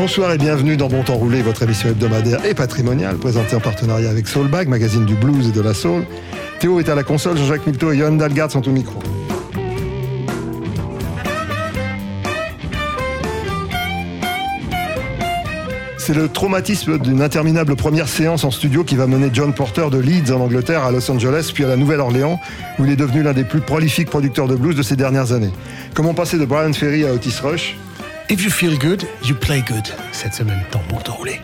Bonsoir et bienvenue dans Bon Temps Roulé, votre émission hebdomadaire et patrimoniale, présentée en partenariat avec Soulbag, magazine du blues et de la soul. Théo est à la console, Jean-Jacques Milto et Johan Dalgard sont au micro. C'est le traumatisme d'une interminable première séance en studio qui va mener John Porter de Leeds en Angleterre à Los Angeles puis à la Nouvelle-Orléans où il est devenu l'un des plus prolifiques producteurs de blues de ces dernières années. Comment passer de Brian Ferry à Otis Rush If you feel good, you play good. Cette semaine dans Temps Roulé.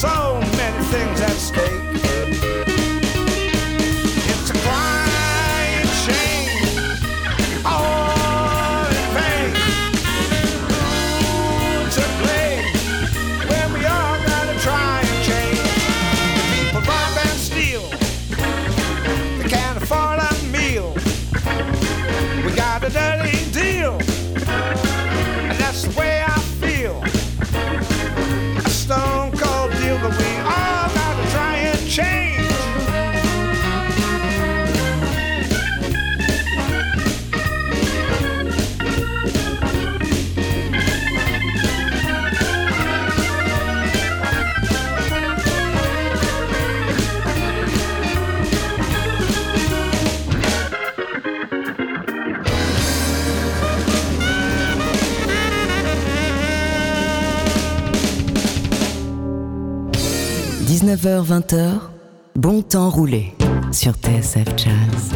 so many things that 19h-20h, bon temps roulé sur TSF Jazz.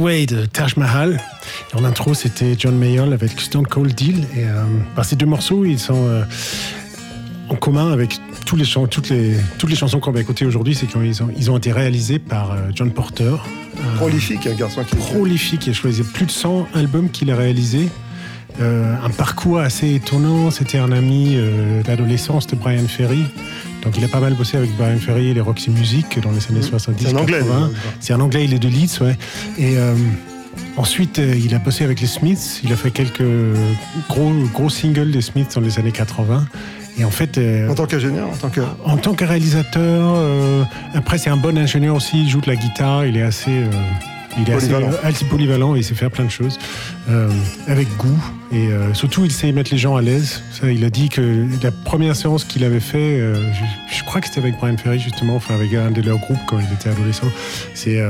De Taj Mahal. Et en intro, c'était John Mayall avec Stone Cold Deal. Et euh, bah, ces deux morceaux, ils sont euh, en commun avec tous les toutes, les, toutes les chansons qu'on va écouter aujourd'hui. C'est qu'ils ont, ils ont été réalisés par euh, John Porter, un Prolifique, un garçon qui prolifique. Il a choisi plus de 100 albums qu'il a réalisés. Euh, un parcours assez étonnant. C'était un ami euh, d'adolescence de Brian Ferry. Donc il a pas mal bossé avec Brian Ferry et les Roxy Music dans les années 70 C'est un Anglais, 80. lui. C'est un anglais, il est de Leeds, ouais. Et euh, ensuite, euh, il a bossé avec les Smiths. Il a fait quelques gros, gros singles des Smiths dans les années 80. Et en fait, euh, En tant qu'ingénieur, en tant que. en tant que réalisateur, euh, après c'est un bon ingénieur aussi, il joue de la guitare, il est assez, euh, il est Polyvalent. assez, euh, assez polyvalent et il sait faire plein de choses euh, avec goût et euh, surtout il sait mettre les gens à l'aise. Ça, il a dit que la première séance qu'il avait fait, euh, je, je crois que c'était avec Brian Ferry justement, enfin avec un de leurs groupes quand il était adolescent, c'est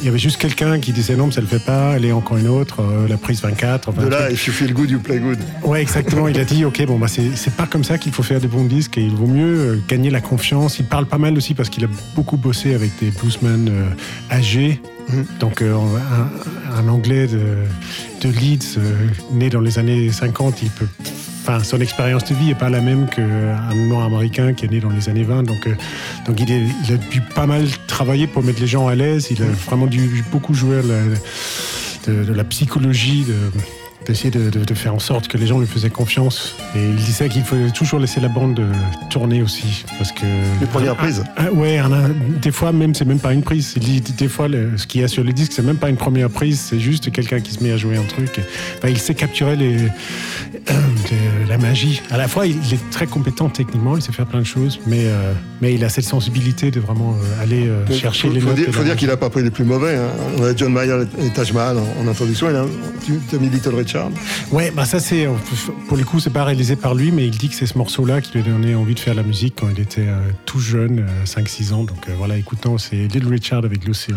il y avait juste quelqu'un qui disait non, mais ça le fait pas, allez encore une autre, euh, la prise 24. Enfin, De là, if you feel good, you play good. Ouais, exactement. Il a dit, ok, bon, bah, c'est c'est pas comme ça qu'il faut faire des bons disques et il vaut mieux euh, gagner la confiance. Il parle pas mal aussi parce qu'il a beaucoup bossé avec des bluesmen euh, âgés. Donc, euh, un, un Anglais de, de Leeds, euh, né dans les années 50, il peut. Enfin, son expérience de vie n'est pas la même qu'un noir américain qui est né dans les années 20. Donc, euh, donc il, est- il a dû pas mal travailler pour mettre les gens à l'aise. Il a vraiment dû beaucoup jouer la- de, de la psychologie, de, d'essayer de, de- de faire en sorte que les gens lui faisaient confiance. Et il disait qu'il faut toujours laisser la bande euh, tourner aussi. Parce que. Les premières prises. Ah, ouais, un- un- des fois même, c'est même pas une prise. Il dit, des fois, le- ce qu'il y a sur le disque, c'est même pas une première prise, c'est juste quelqu'un qui se met à jouer un truc. Enfin, il sait capturer les. de la magie. À la fois, il est très compétent techniquement, il sait faire plein de choses, mais, euh, mais il a cette sensibilité de vraiment euh, aller euh, chercher faut, les faut notes. et faut dire qu'il n'a pas pris les plus mauvais. hein. On a John Mayer et Taj Mahal en, en introduction. Il a, tu as mis Little Richard. Ouais, bah ça c'est pour le coup c'est pas réalisé par lui, mais il dit que c'est ce morceau-là qui lui a donné envie de faire la musique quand il était euh, tout jeune, euh, 5-6 ans. Donc voilà, écoutons, c'est Little Richard avec Lucille.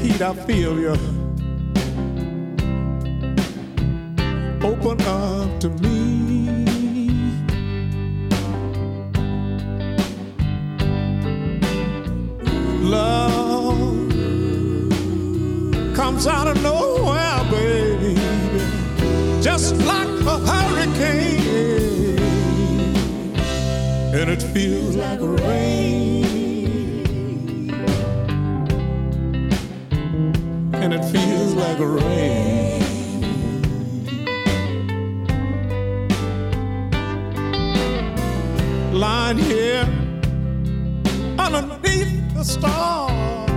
Heat, I feel you open up to me. Love comes out of nowhere, baby, just like a hurricane, and it feels like rain, like rain. Lying here underneath the stars,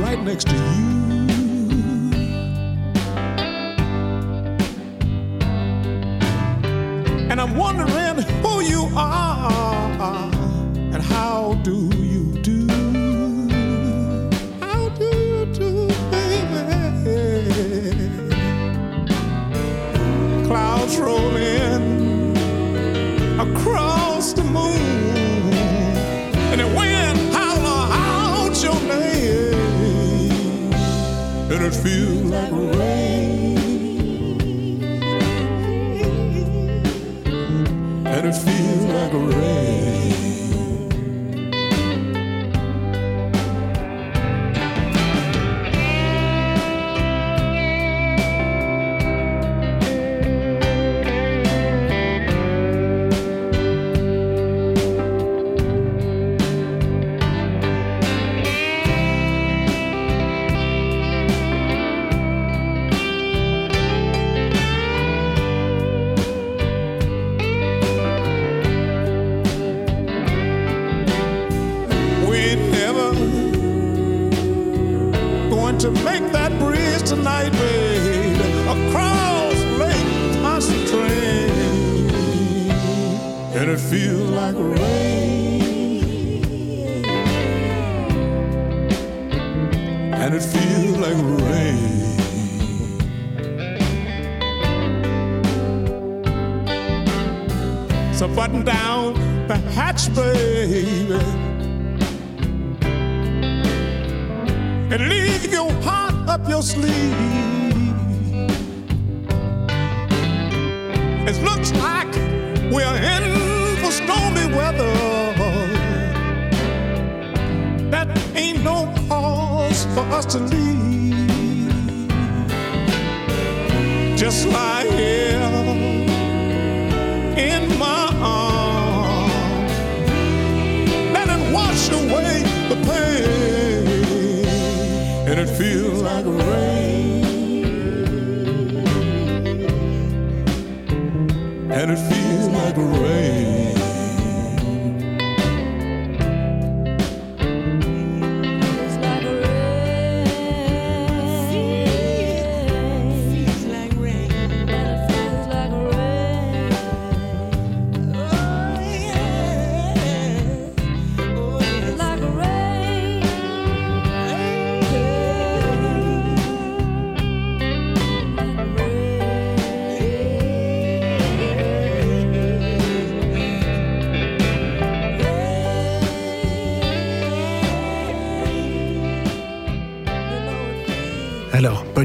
right next to you. And I'm wondering who you are and how do you and and it feels like rain, and it feels like rain. So button down the hatch, baby. And leave your heart up your sleeve. It looks like we're in weather. That ain't no cause for us to leave. Just lie here in my arms. Let it wash away the pain, and it feels like rain, and it feels like rain.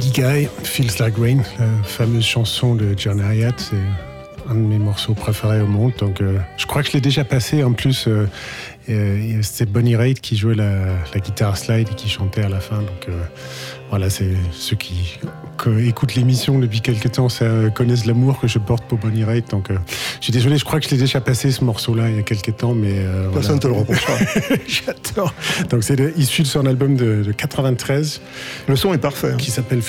Body Guy, Feels Like Rain, la fameuse chanson de John Hyatt, c'est un de mes morceaux préférés au monde. Donc, euh, je crois que je l'ai déjà passé. En plus, euh, euh, c'était Bonnie Raitt qui jouait la, guitare slide et qui chantait à la fin. Donc, euh, voilà, c'est ceux qui, écoutent l'émission depuis quelques temps connaissent l'amour que je porte pour Bonnie Raitt. Euh, je suis désolé, je crois que je l'ai déjà passé ce morceau-là il y a quelques temps, mais euh, Personne ne te le reprochera. J'adore. Donc, c'est issu de son album de, de 93 Le son est parfait. hein. qui s'appelle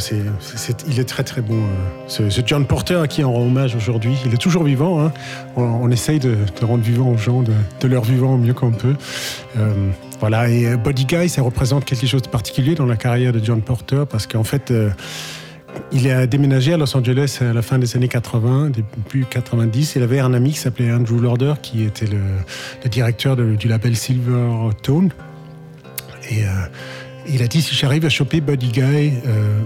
c'est- c'est- c'est- il est très très bon. euh, ce, ce John Porter à qui on rend hommage aujourd'hui. Il est toujours vivant. hein. On, on essaye de, de rendre vivant aux gens, de, de leur vivant au mieux qu'on peut. Euh, voilà. Et Body Guy, ça représente quelque chose de particulier dans la carrière de John Porter parce qu'en fait. euh, il a déménagé à Los Angeles à la fin des années 80, début 90. Il avait un ami qui s'appelait Andrew Lauder, qui était le, directeur du label Silver Tone. Et euh, il a dit si j'arrive à choper Buddy Guy, euh,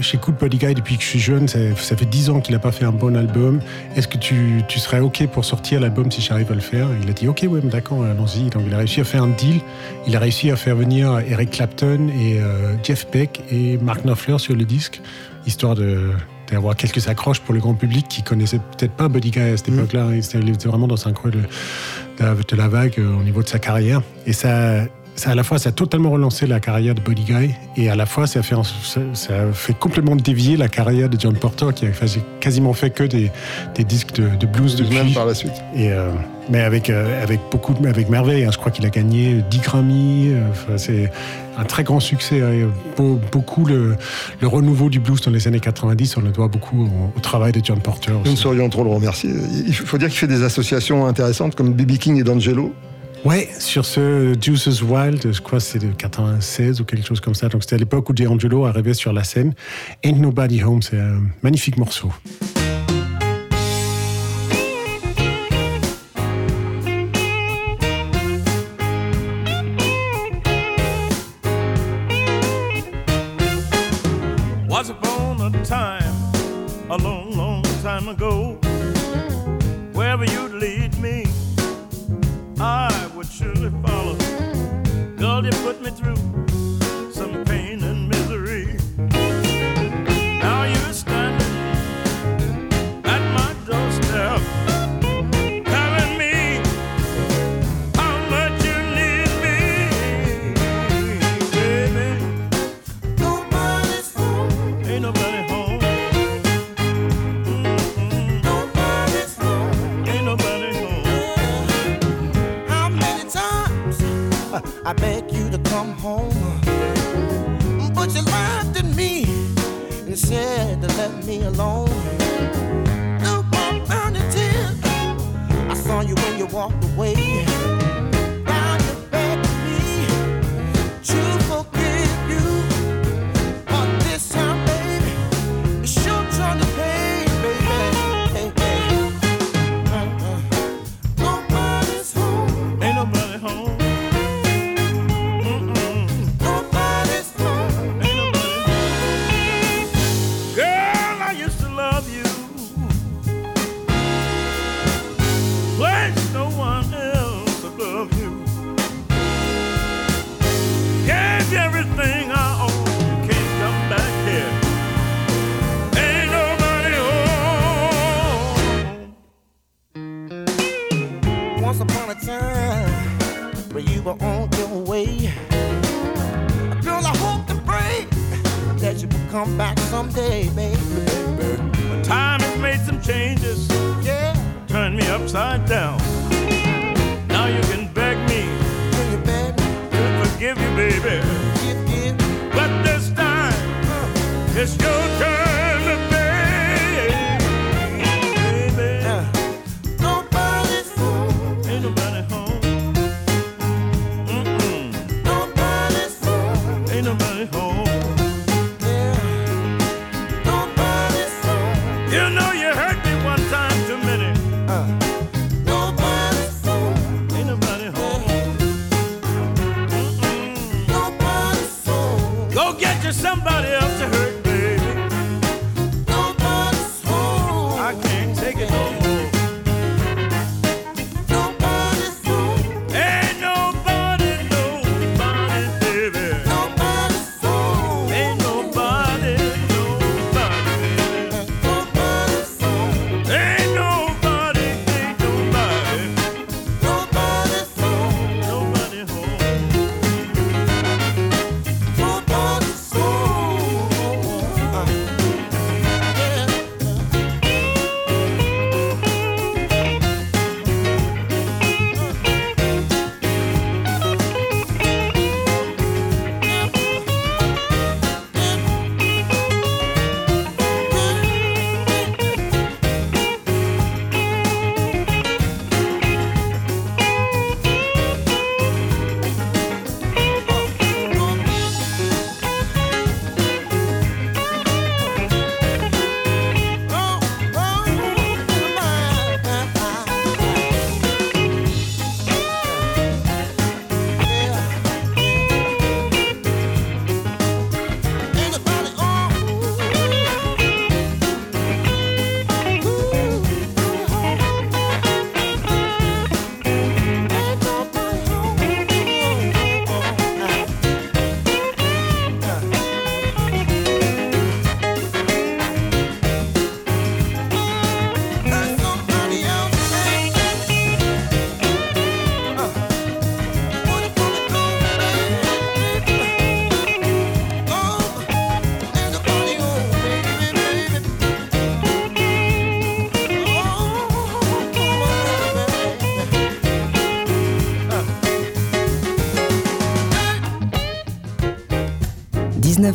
j'écoute Buddy Guy depuis que je suis jeune, ça, fait 10 ans qu'il n'a pas fait un bon album. Est-ce que tu, serais OK pour sortir l'album si j'arrive à le faire? Il a dit OK, ouais, d'accord, allons-y. Donc il a réussi à faire un deal. Il a réussi à faire venir Eric Clapton et euh, Jeff Beck et Mark Knopfler sur le disque, histoire de d'avoir quelques accroches pour le grand public qui connaissait peut-être pas Buddy Guy à cette époque-là. Il était vraiment dans un creux de, de la vague euh, au niveau de sa carrière. Et ça, ça, à la fois, ça a totalement relancé la carrière de Buddy Guy, et à la fois, ça a fait, en- ça, ça a fait complètement dévier la carrière de John Porter, qui a fait- quasiment fait que des, des disques de, de blues Même depuis. par la suite. Et, euh, mais avec, euh, avec beaucoup avec merveille. hein. Je crois qu'il a gagné 10 Grammy. euh, enfin, c'est un très grand succès. hein. Beaucoup le, le renouveau du blues dans les années 90, on le doit beaucoup au, au travail de John Porter. Nous ne saurions trop le remercier. Il faut dire qu'il fait des associations intéressantes comme B.B. King et D'Angelo. Ouais, sur ce Juices Wild, je crois que c'est de 96 ou quelque chose comme ça. Donc c'était à l'époque où D'Angelo arrivait sur la scène. Ain't Nobody Home, c'est un magnifique morceau. Upon a time, a long, long time ago, through down.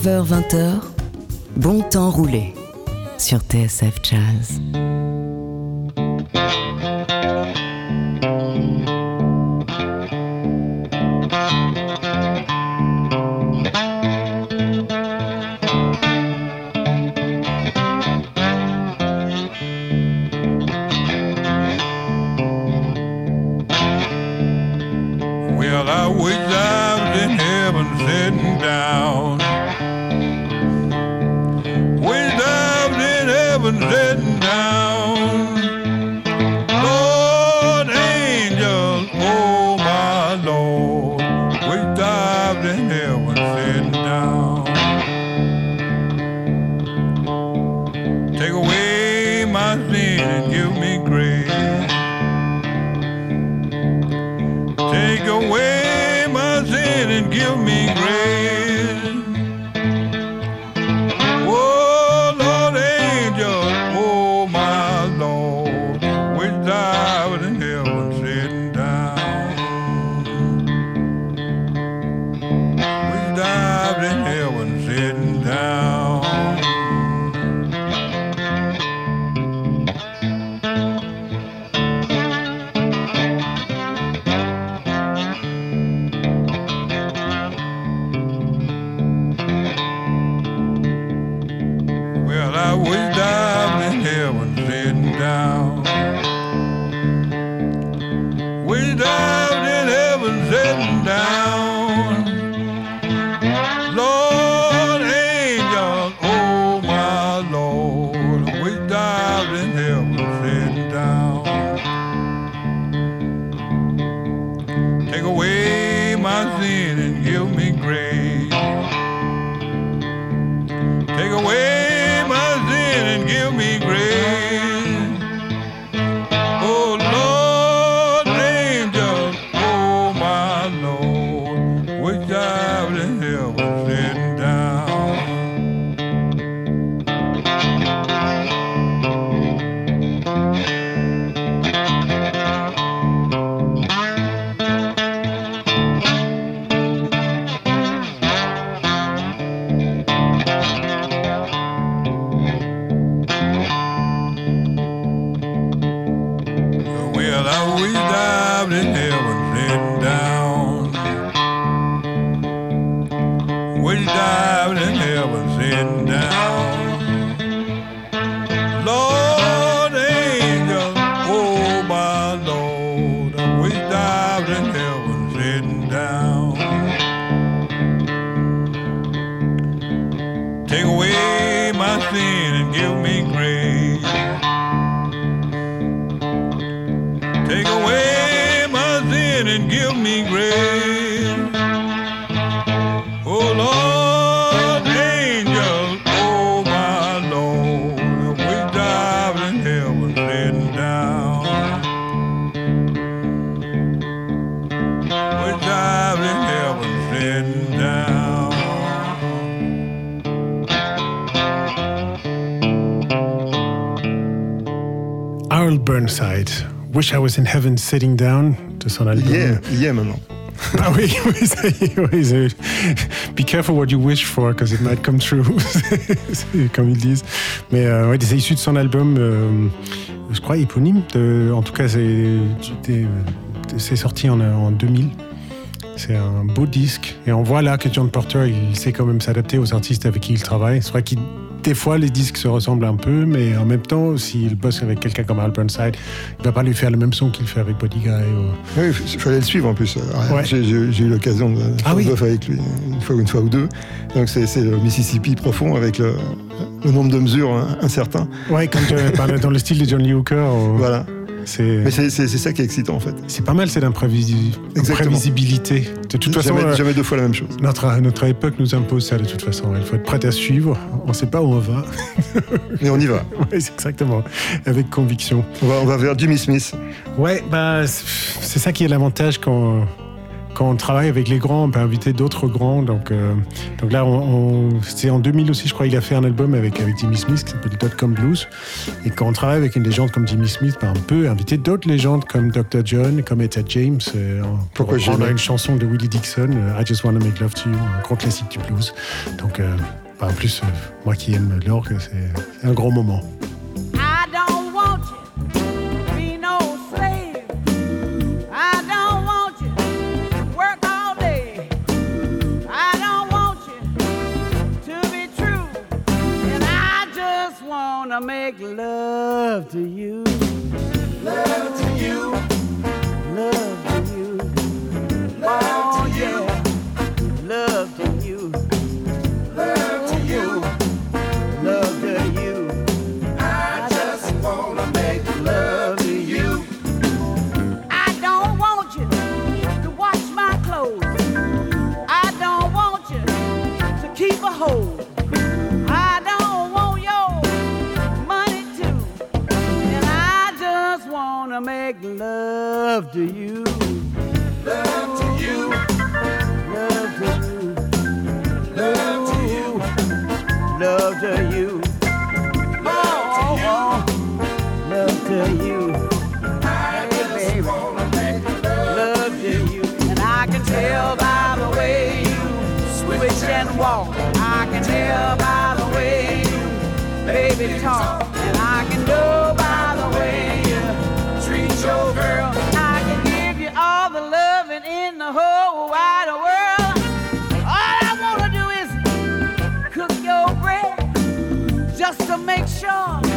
19h-20h, bon temps roulé sur TSF Jazz. And give me grace. Oh Lord, angel, oh my Lord, we dive in heaven sitting down. We dive in heaven sitting down. Burnside, Wish I Was in Heaven Sitting Down, de son album. Il y est, maintenant. Ah oui, oui, ça y est, oui, c'est- Be careful what you wish for, because it might come true, C'est comme ils disent. Mais euh, ouais, c'est issu de son album, euh, je crois, éponyme. de- en tout cas, c'est euh, c'est sorti en, en 2000. C'est un beau disque. Et on voit là que John Porter, il sait quand même s'adapter aux artistes avec qui il travaille. C'est vrai qu'il des fois, les disques se ressemblent un peu, mais en même temps, s'il bosse avec quelqu'un comme Al Burnside, il va pas lui faire le même son qu'il fait avec Buddy Guy. ou- Oui, il fallait le suivre en plus. Ouais. J'ai eu l'occasion de Ah faire oui. bœuf avec lui une fois, une fois ou deux. Donc c'est le Mississippi profond avec le, le nombre de mesures hein, incertain. Ouais, comme euh, par- dans le style de John Lee Hooker. ou- Voilà. Mais c'est ça qui est excitant en fait. c'est pas mal, c'est l'imprévisibilité. De toute façon, jamais, euh, jamais deux fois la même chose. notre, notre époque nous impose ça de toute façon. Il faut être prêt à suivre. On sait pas où on va. Mais on y va. ouais, exactement. Avec conviction. On va, on va vers Jimmy Smith. Ouais, bah, c'est ça qui est l'avantage quand, quand on travaille avec les grands, on peut inviter d'autres grands. Donc, euh, donc là, on, on- c'est en 2000 aussi, je crois, il a fait un album avec, avec Jimmy Smith qui s'appelle Dotcom Blues. Et quand on travaille avec une légende comme Jimmy Smith, bah, on peut inviter d'autres légendes comme Dr. John, comme Etta James. euh, on- pour Pourquoi jamais une chanson de Willie Dixon, euh, I Just Wanna Make Love to You, un grand classique du blues. Donc, euh, bah, en plus, moi qui aime l'orgue, c'est c'est un gros moment. Love to you. Love to you. Love to you. Love to you. Love to you. Love to you. Love to you. Love to you. And I can tell by the way you switch and walk. I can tell by the way you baby talk. And I can know just to make sure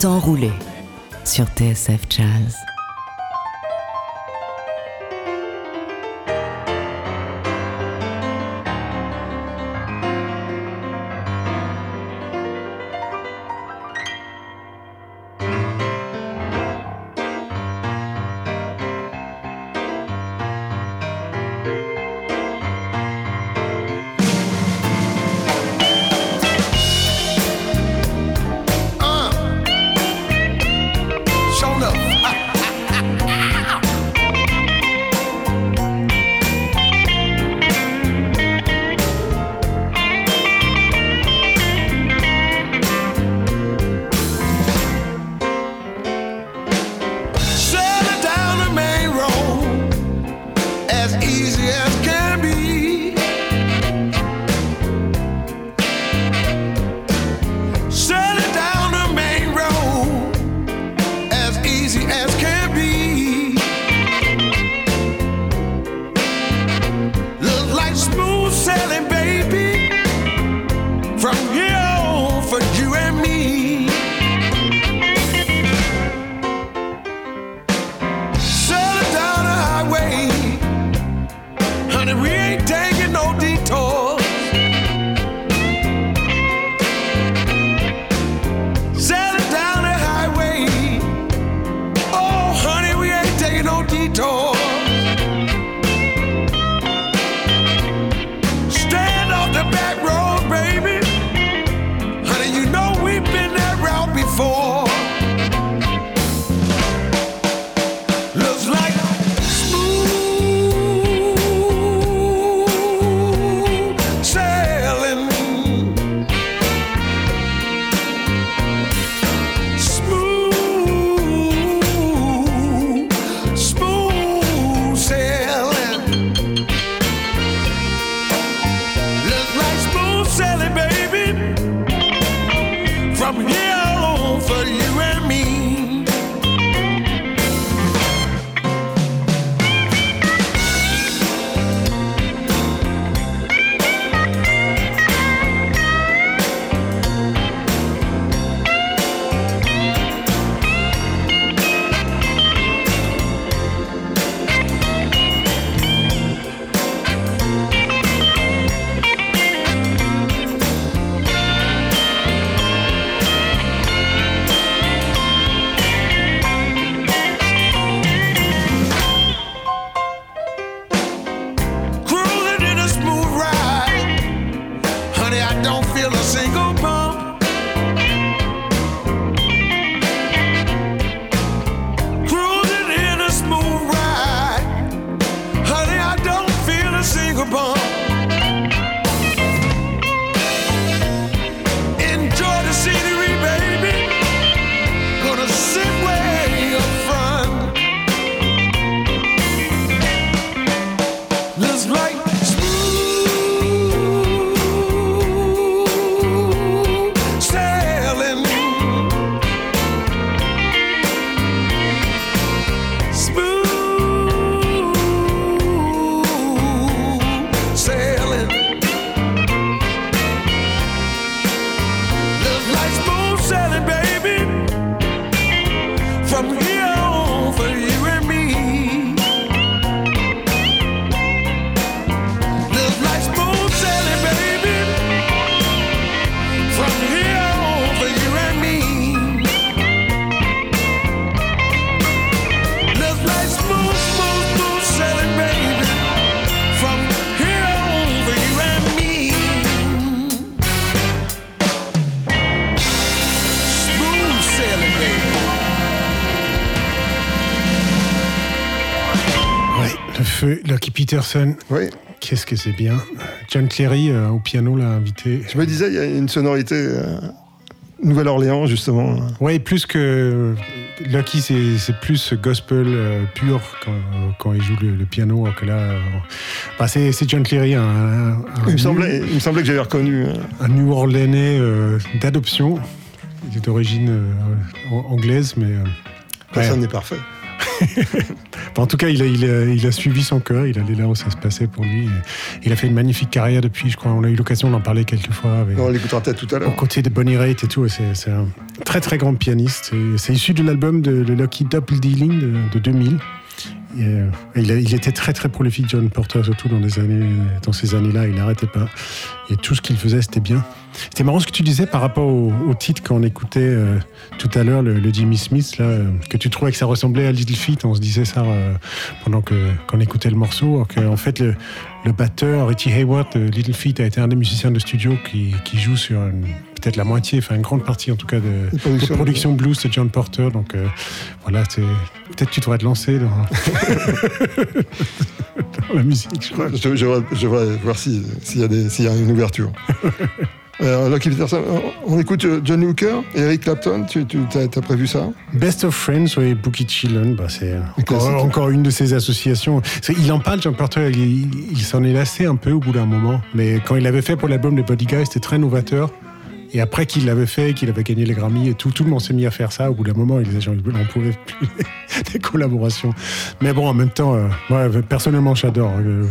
T'enrouler sur TSF Jazz. feu, Lucky Peterson. Oui. Qu'est-ce que c'est bien. John Cleary euh, au piano l'a invité. Je me disais, il y a une sonorité euh, Nouvelle-Orléans, justement. Oui, plus que. Euh, Lucky, c'est plus gospel pur quand, il joue le, piano, que là. Bah, c'est John Cleary. Hein, il, me semblait, il me semblait que j'avais reconnu. Un New Orleanais d'adoption. Il est d'origine anglaise, mais. Personne ouais. n'est parfait. en tout cas, il a, suivi son cœur, il allait là où ça se passait pour lui. il a fait une magnifique carrière depuis, je crois. On a eu l'occasion d'en parler quelques fois. Avec, on l'écoutera peut-être tout à l'heure. De Bonnie Raitt et tout. C'est un très très grand pianiste. C'est issu de l'album de, Lucky Double Dealing de, de 2000. Euh, il, était très très prolifique, John Porter, surtout dans ces années-là. Il n'arrêtait pas. Et tout ce qu'il faisait, c'était bien. C'était marrant ce que tu disais par rapport au, au titre qu'on écoutait euh, tout à l'heure, le, le Jimmy Smith, là, euh, que tu trouvais que ça ressemblait à Little Feat. On se disait ça euh, pendant que- qu'on écoutait le morceau. Alors que, en fait, le, le batteur, Richie Hayward, de Little Feat, a été un des musiciens de studio qui, qui joue sur une- peut-être la moitié, enfin une grande partie en tout cas de, Une de production. production blues de John Porter. Donc voilà, c'est- peut-être tu devrais te lancer dans, dans la musique, je. Je, je, vais- je vais voir si- s'il y, a des- s'il y a une ouverture. Euh, Lucky Peterson, on- écoute euh, John Hooker, Eric Clapton, tu, tu as, prévu ça? Best of Friends et Bookie Chillon, bah c'est encore, une de ces associations. Il en parle, John Porter, il, s'en est lassé un peu au bout d'un moment. Mais quand il l'avait fait pour l'album des Body Guys, c'était très novateur. Et après qu'il l'avait fait, qu'il avait gagné les Grammy et tout, tout le monde s'est mis à faire ça. Au bout d'un moment, les gens n'en pouvaient plus des collaborations. Mais bon, en même temps, euh, personnellement, j'adore euh,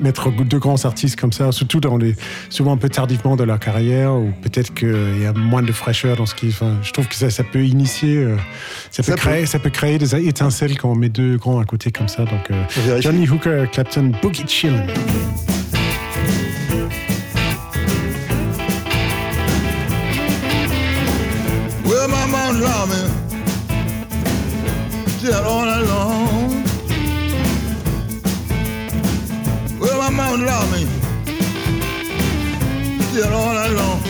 mettre deux grands artistes comme ça, surtout dans les, souvent un peu tardivement de leur carrière, ou peut-être qu'il y a moins de fraîcheur dans ce qui. Enfin, je trouve que ça, ça peut initier, euh, ça, peut Ça peut. créer, ça peut créer des étincelles quand on met deux grands à côté comme ça. Donc, euh. Johnny Hooker, Clapton, Boogie Chillin. She all long. Well, my mom loved me. Had all long.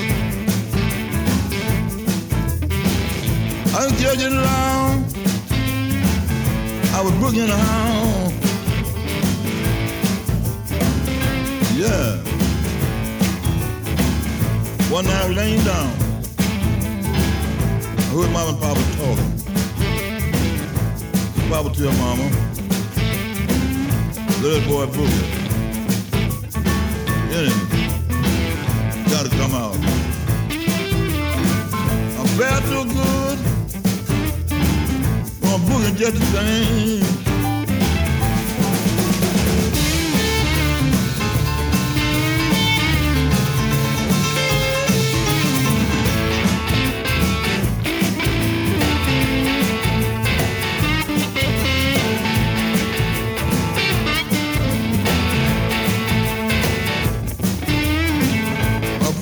I was judging around. I was booking around. Yeah. One night I was laying down. I heard mama and papa talking. Papa tell mama, let that boy boogie. Anyway, gotta come out. I felt so good. I'm boogie just the same.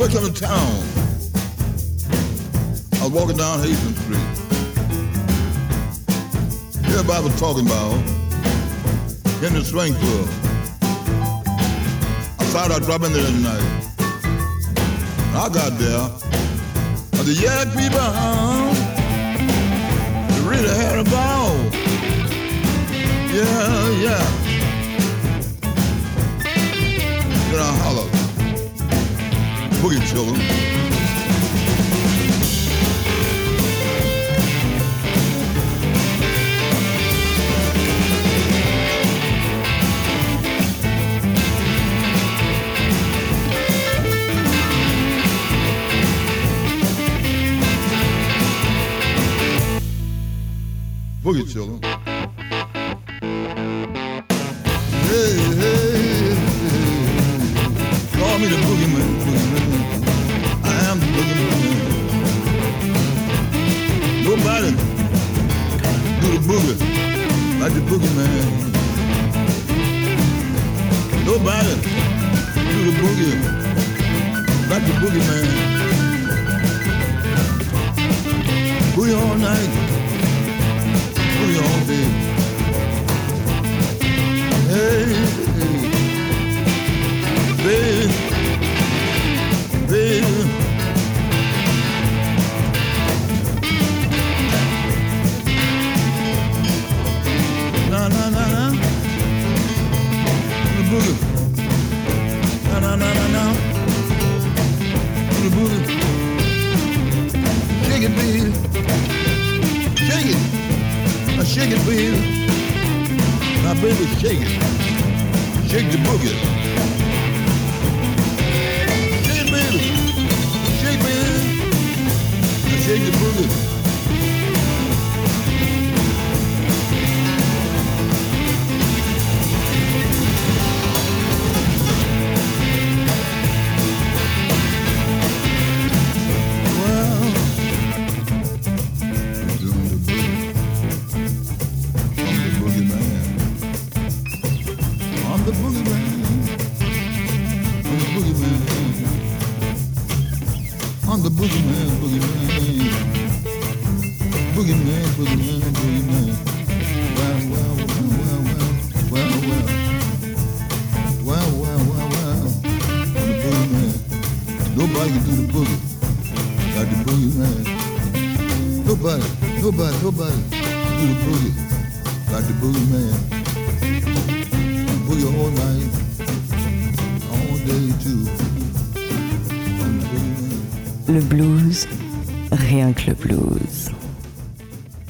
First come to town. I was walking down Hastings Street. Everybody was talking about in the swing club. I thought I'd drop in there tonight. I got there. I said, yeah, people? Boogie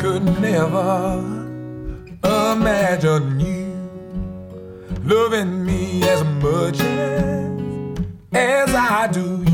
Could never imagine you loving me as much as, as I do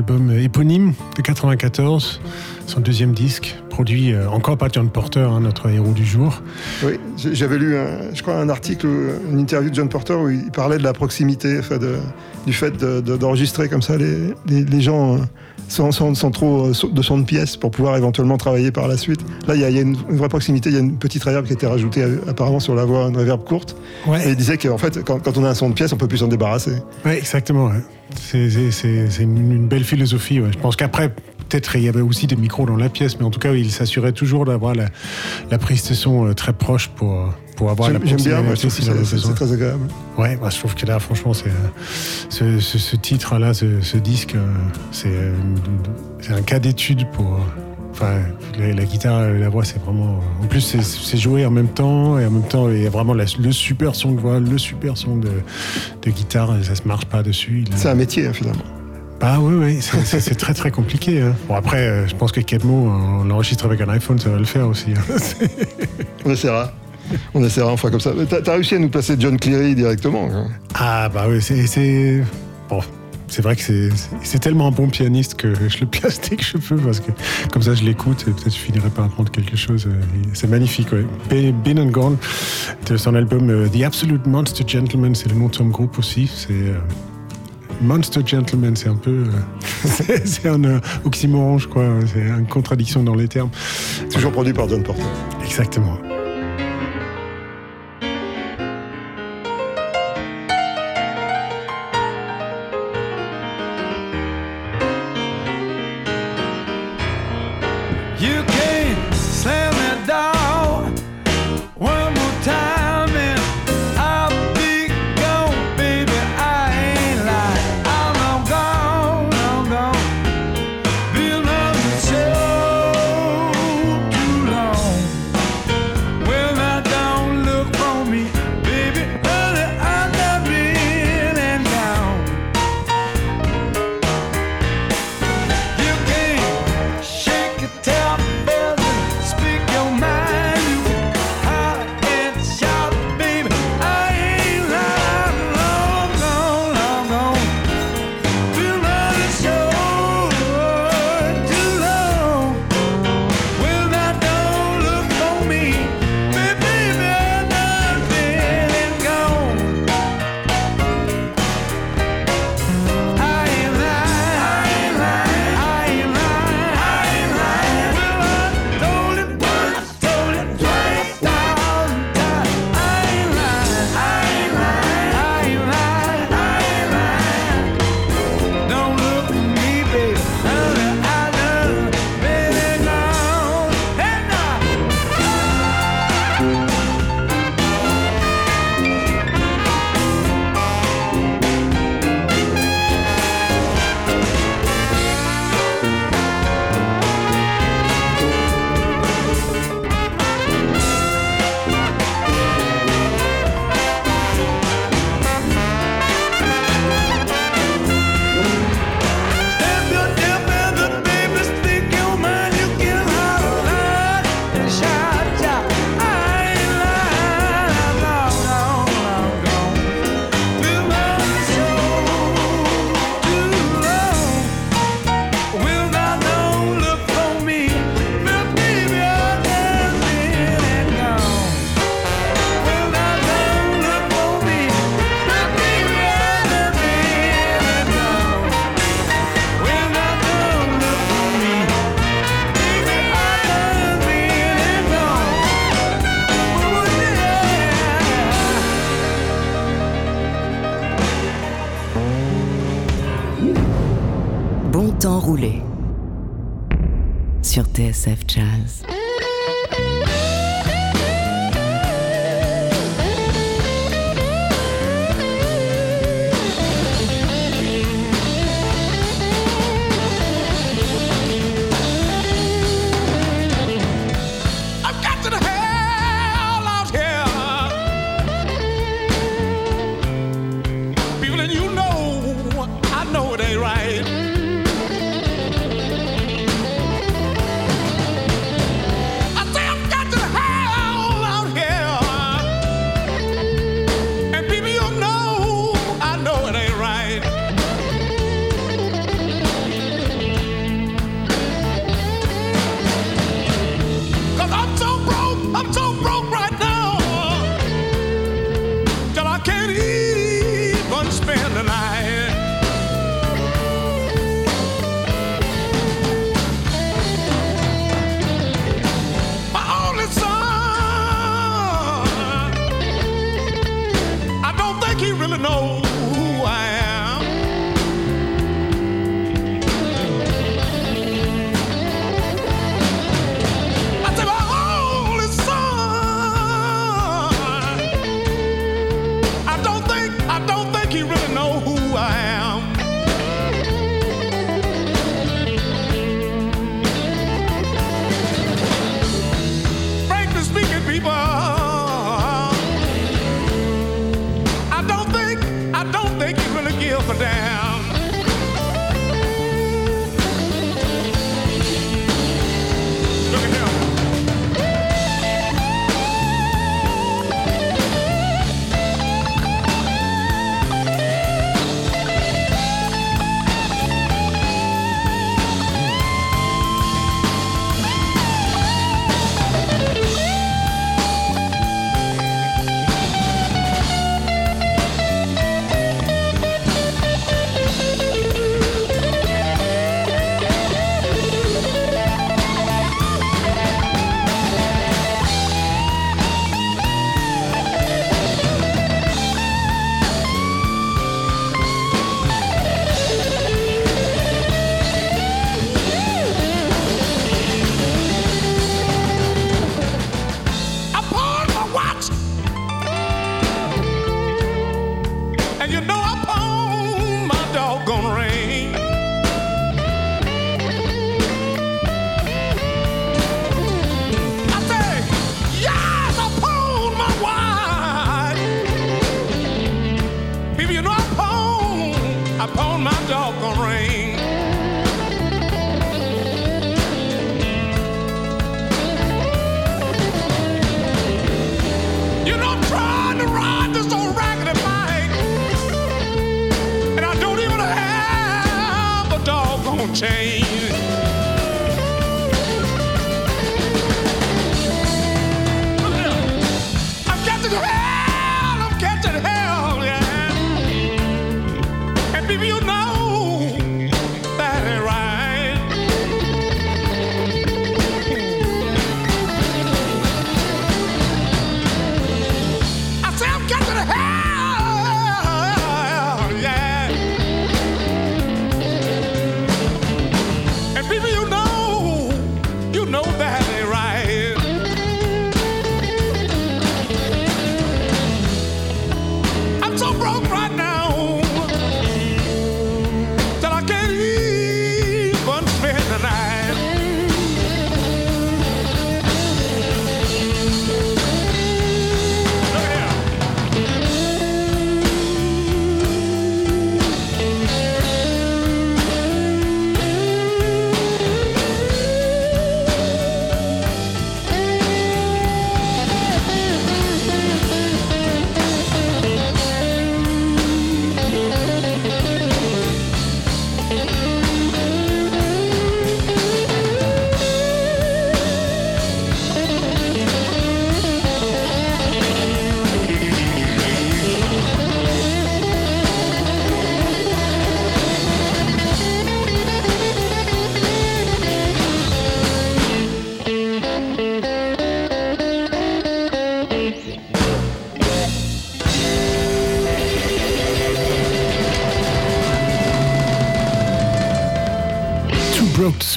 issu de son album euh, éponyme de 94, son deuxième disque, produit euh, encore par John Porter, hein, notre héros du jour. Oui, j'avais lu, un- je crois, un article, une interview de John Porter où il parlait de la proximité, enfin, de- du fait de- de- d'enregistrer comme ça les, les- les gens euh, sans, sans- sans trop euh, de son de pièce pour pouvoir éventuellement travailler par la suite. Là, il y a, il y a une, vraie proximité, il y a une petite reverb qui a été rajoutée apparemment sur la voix, une reverb courte. Ouais. Et il disait qu'en fait, quand, quand on a un son de pièce, on peut plus s'en débarrasser. Oui, exactement. ouais. C'est- une, une belle philosophie. ouais. Je pense qu'après, peut-être il y avait aussi des micros dans la pièce, mais en tout cas, il s'assurait toujours d'avoir la, la prise de son euh, très proche pour, euh, pour avoir la J'aime j'aime bien, moi, je proximité avait c'est- très agréable. Ouais, moi, je trouve que là, franchement, c'est euh, ce, ce- ce titre-là, ce, ce disque, c'est un cas d'étude pour. Enfin, la, la guitare la voix, c'est vraiment. En plus, c'est- joué en même temps, et en même temps, il y a vraiment la- le super son de voix, le super son de, de guitare, et ça se marche pas dessus. Il a- C'est un métier, hein, finalement. Ah oui, oui, c'est très très compliqué. Hein. Bon, après, euh, je pense que Kemo, on l'enregistre avec un iPhone, ça va le faire aussi. Hein. On essaiera. On essaiera une fois comme ça. T'as réussi à nous placer John Cleary directement. Hein. Ah bah oui, c'est. Bon, c'est vrai que c'est tellement un bon pianiste que je le place dès que je peux parce que comme ça je l'écoute et peut-être je finirai par apprendre quelque chose. Euh, c'est magnifique, ouais. Been and Gone, de son album euh, The Absolute Monster Gentleman, c'est le nom de son groupe aussi. C'est. Monster Gentleman, c'est un peu. Euh, c'est un euh, oxymoron, je crois. Hein, c'est une contradiction dans les termes. Toujours produit par John Porter. Exactement. TSF Jazz.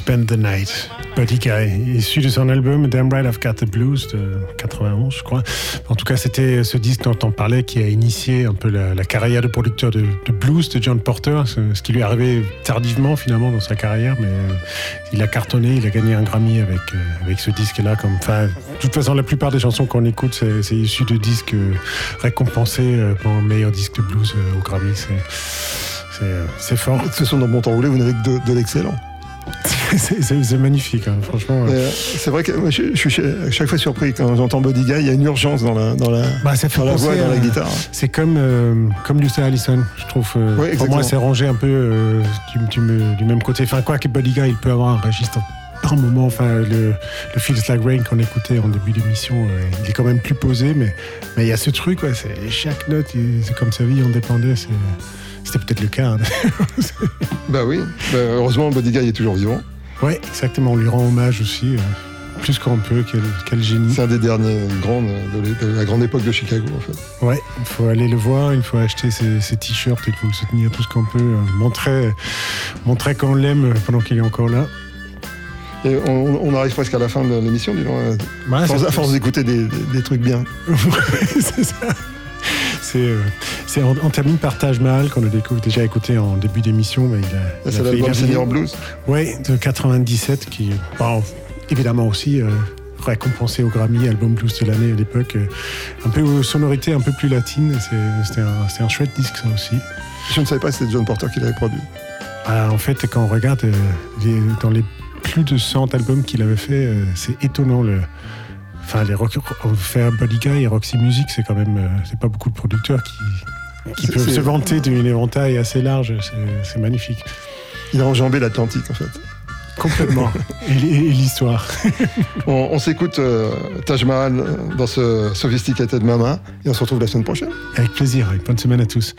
Spend the Night. Buddy Guy, issu de son album Damn Right I've Got the Blues de 91, je crois. En tout cas, c'était ce disque dont on parlait qui a initié un peu la, carrière de producteur de, blues de John Porter, ce, ce qui lui est arrivé tardivement finalement dans sa carrière, mais euh, il a cartonné, il a gagné un Grammy avec, euh, avec ce disque-là. De toute façon, la plupart des chansons qu'on écoute, c'est issu de disques euh, récompensés euh, pour meilleur disque de blues euh, au Grammy. C'est- C'est euh, c'est fort. Toute façon, dans Bon Temps Roulé, vous n'avez que de, de l'excellent. C'est magnifique, hein, franchement. Euh, C'est vrai que je, je suis à chaque fois surpris quand j'entends Guy. Il y a une urgence dans la, dans la, Bah, ça fait dans la voix dans guitare. C'est comme, euh, comme Luther Allison, je trouve. euh, pour moi, c'est rangé un peu euh, du, du me- du même côté. Enfin, quoi que Guy, il peut avoir un registre par moment. Enfin, le, le Feels Like Rain qu'on écoutait en début d'émission, euh, il est quand même plus posé, mais mais il y a ce truc, ouais, chaque note, c'est comme sa vie en dépendait. C'était peut-être le cas. hein. Bah oui. Bah, heureusement, Buddy Guy est toujours vivant. ouais, exactement. On lui rend hommage aussi, euh, plus qu'on peut. Quel, quel génie. C'est un des derniers grands de, de- de la grande époque de Chicago, en fait. Ouais, il faut aller le voir, il faut acheter ses, ses t-shirts, il faut le soutenir tout ce qu'on peut, euh, montrer, montrer qu'on l'aime pendant qu'il est encore là. Et on, on arrive presque à la fin de l'émission, dis donc. euh, Ouais, à force- d'écouter des, des- des trucs bien. c'est ça. C'est, euh, c'est- on, on termine par Taj Mahal qu'on a déjà écouté en début d'émission. Mais il a, C'est l'album fait- Senior Blues. Ouais, de 97, qui bon, évidemment aussi euh, récompensé au Grammy, album blues de l'année à l'époque. euh, un peu aux sonorités un peu plus latines. c'est- C'était un, c'était un chouette disque ça aussi. Je ne savais pas que c'était John Porter qui l'avait produit. Ah, en fait, quand on regarde euh, les- dans les plus de 100 albums qu'il avait fait, euh, c'est étonnant. Le, enfin, les rock, faire Buddy Guy et Roxy Music, c'est quand même, euh, c'est pas beaucoup de producteurs qui, peuvent se vanter d'une éventail assez large. C'est- magnifique. Il a enjambé l'Atlantique, en fait. Complètement. et l'histoire. On, on s'écoute euh, Taj Mahal dans ce Sophisticated Mama et on se retrouve la semaine prochaine. Avec plaisir. Bonne semaine à tous.